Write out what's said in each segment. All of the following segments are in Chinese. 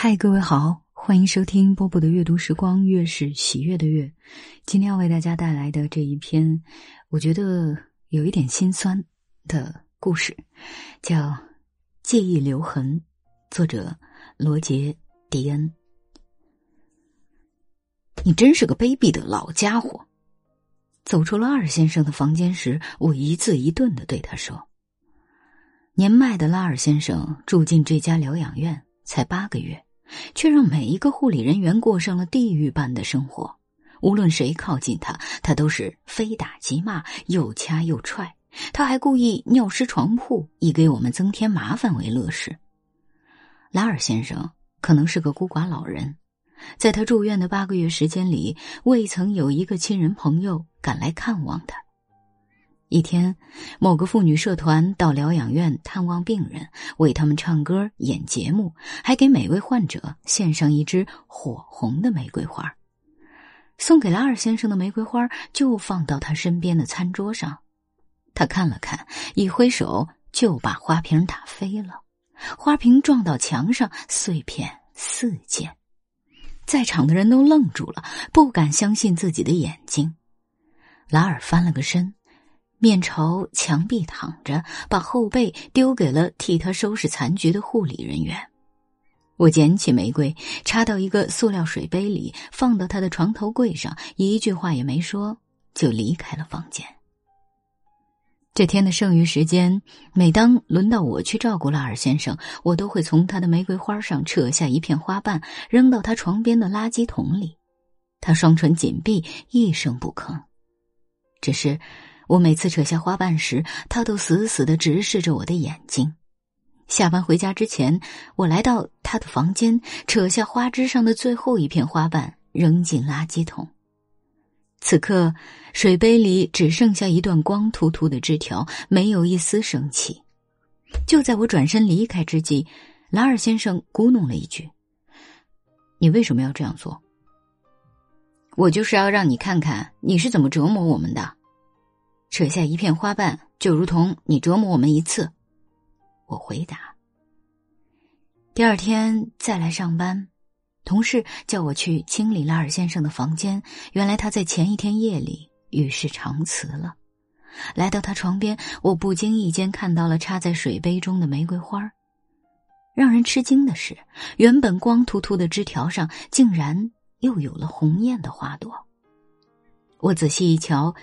嗨，各位好，欢迎收听波波的阅读时光，月是喜悦的月。今天要为大家带来的这一篇，我觉得有一点心酸的故事，叫《记忆留痕》，作者罗杰·迪恩。你真是个卑鄙的老家伙！走出了二先生的房间时，我一字一顿的对他说：“年迈的拉尔先生住进这家疗养院才八个月。”却让每一个护理人员过上了地狱般的生活。无论谁靠近他，他都是非打即骂，又掐又踹。他还故意尿湿床铺，以给我们增添麻烦为乐事。拉尔先生可能是个孤寡老人，在他住院的八个月时间里，未曾有一个亲人朋友赶来看望他。一天，某个妇女社团到疗养院探望病人，为他们唱歌、演节目，还给每位患者献上一支火红的玫瑰花。送给拉尔先生的玫瑰花就放到他身边的餐桌上，他看了看，一挥手就把花瓶打飞了，花瓶撞到墙上，碎片四溅。在场的人都愣住了，不敢相信自己的眼睛。拉尔翻了个身。面朝墙壁躺着，把后背丢给了替他收拾残局的护理人员。我捡起玫瑰，插到一个塑料水杯里，放到他的床头柜上，一句话也没说，就离开了房间。这天的剩余时间，每当轮到我去照顾拉尔先生，我都会从他的玫瑰花上扯下一片花瓣，扔到他床边的垃圾桶里。他双唇紧闭，一声不吭。只是。我每次扯下花瓣时，他都死死的直视着我的眼睛。下班回家之前，我来到他的房间，扯下花枝上的最后一片花瓣，扔进垃圾桶。此刻，水杯里只剩下一段光秃秃的枝条，没有一丝生气。就在我转身离开之际，拉尔先生咕哝了一句：“你为什么要这样做？”“我就是要让你看看你是怎么折磨我们的。”扯下一片花瓣，就如同你折磨我们一次。我回答。第二天再来上班，同事叫我去清理拉尔先生的房间。原来他在前一天夜里与世长辞了。来到他床边，我不经意间看到了插在水杯中的玫瑰花。让人吃惊的是，原本光秃秃的枝条上，竟然又有了红艳的花朵。我仔细一瞧，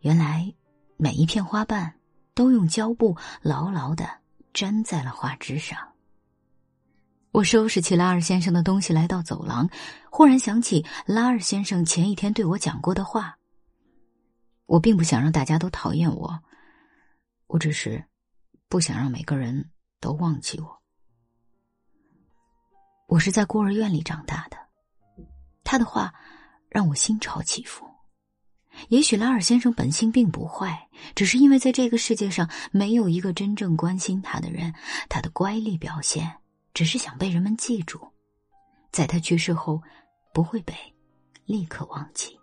原来。每一片花瓣都用胶布牢牢的粘在了花枝上。我收拾起拉尔先生的东西，来到走廊，忽然想起拉尔先生前一天对我讲过的话。我并不想让大家都讨厌我，我只是不想让每个人都忘记我。我是在孤儿院里长大的，他的话让我心潮起伏。也许拉尔先生本性并不坏，只是因为在这个世界上没有一个真正关心他的人，他的乖戾表现只是想被人们记住，在他去世后不会被立刻忘记。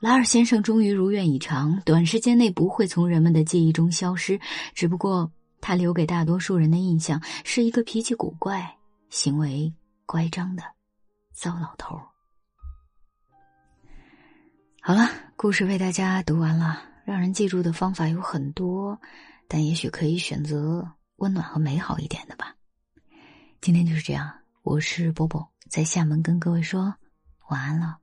拉尔先生终于如愿以偿，短时间内不会从人们的记忆中消失，只不过他留给大多数人的印象是一个脾气古怪、行为乖张的糟老头儿。好了，故事为大家读完了。让人记住的方法有很多，但也许可以选择温暖和美好一点的吧。今天就是这样，我是波波，在厦门跟各位说晚安了。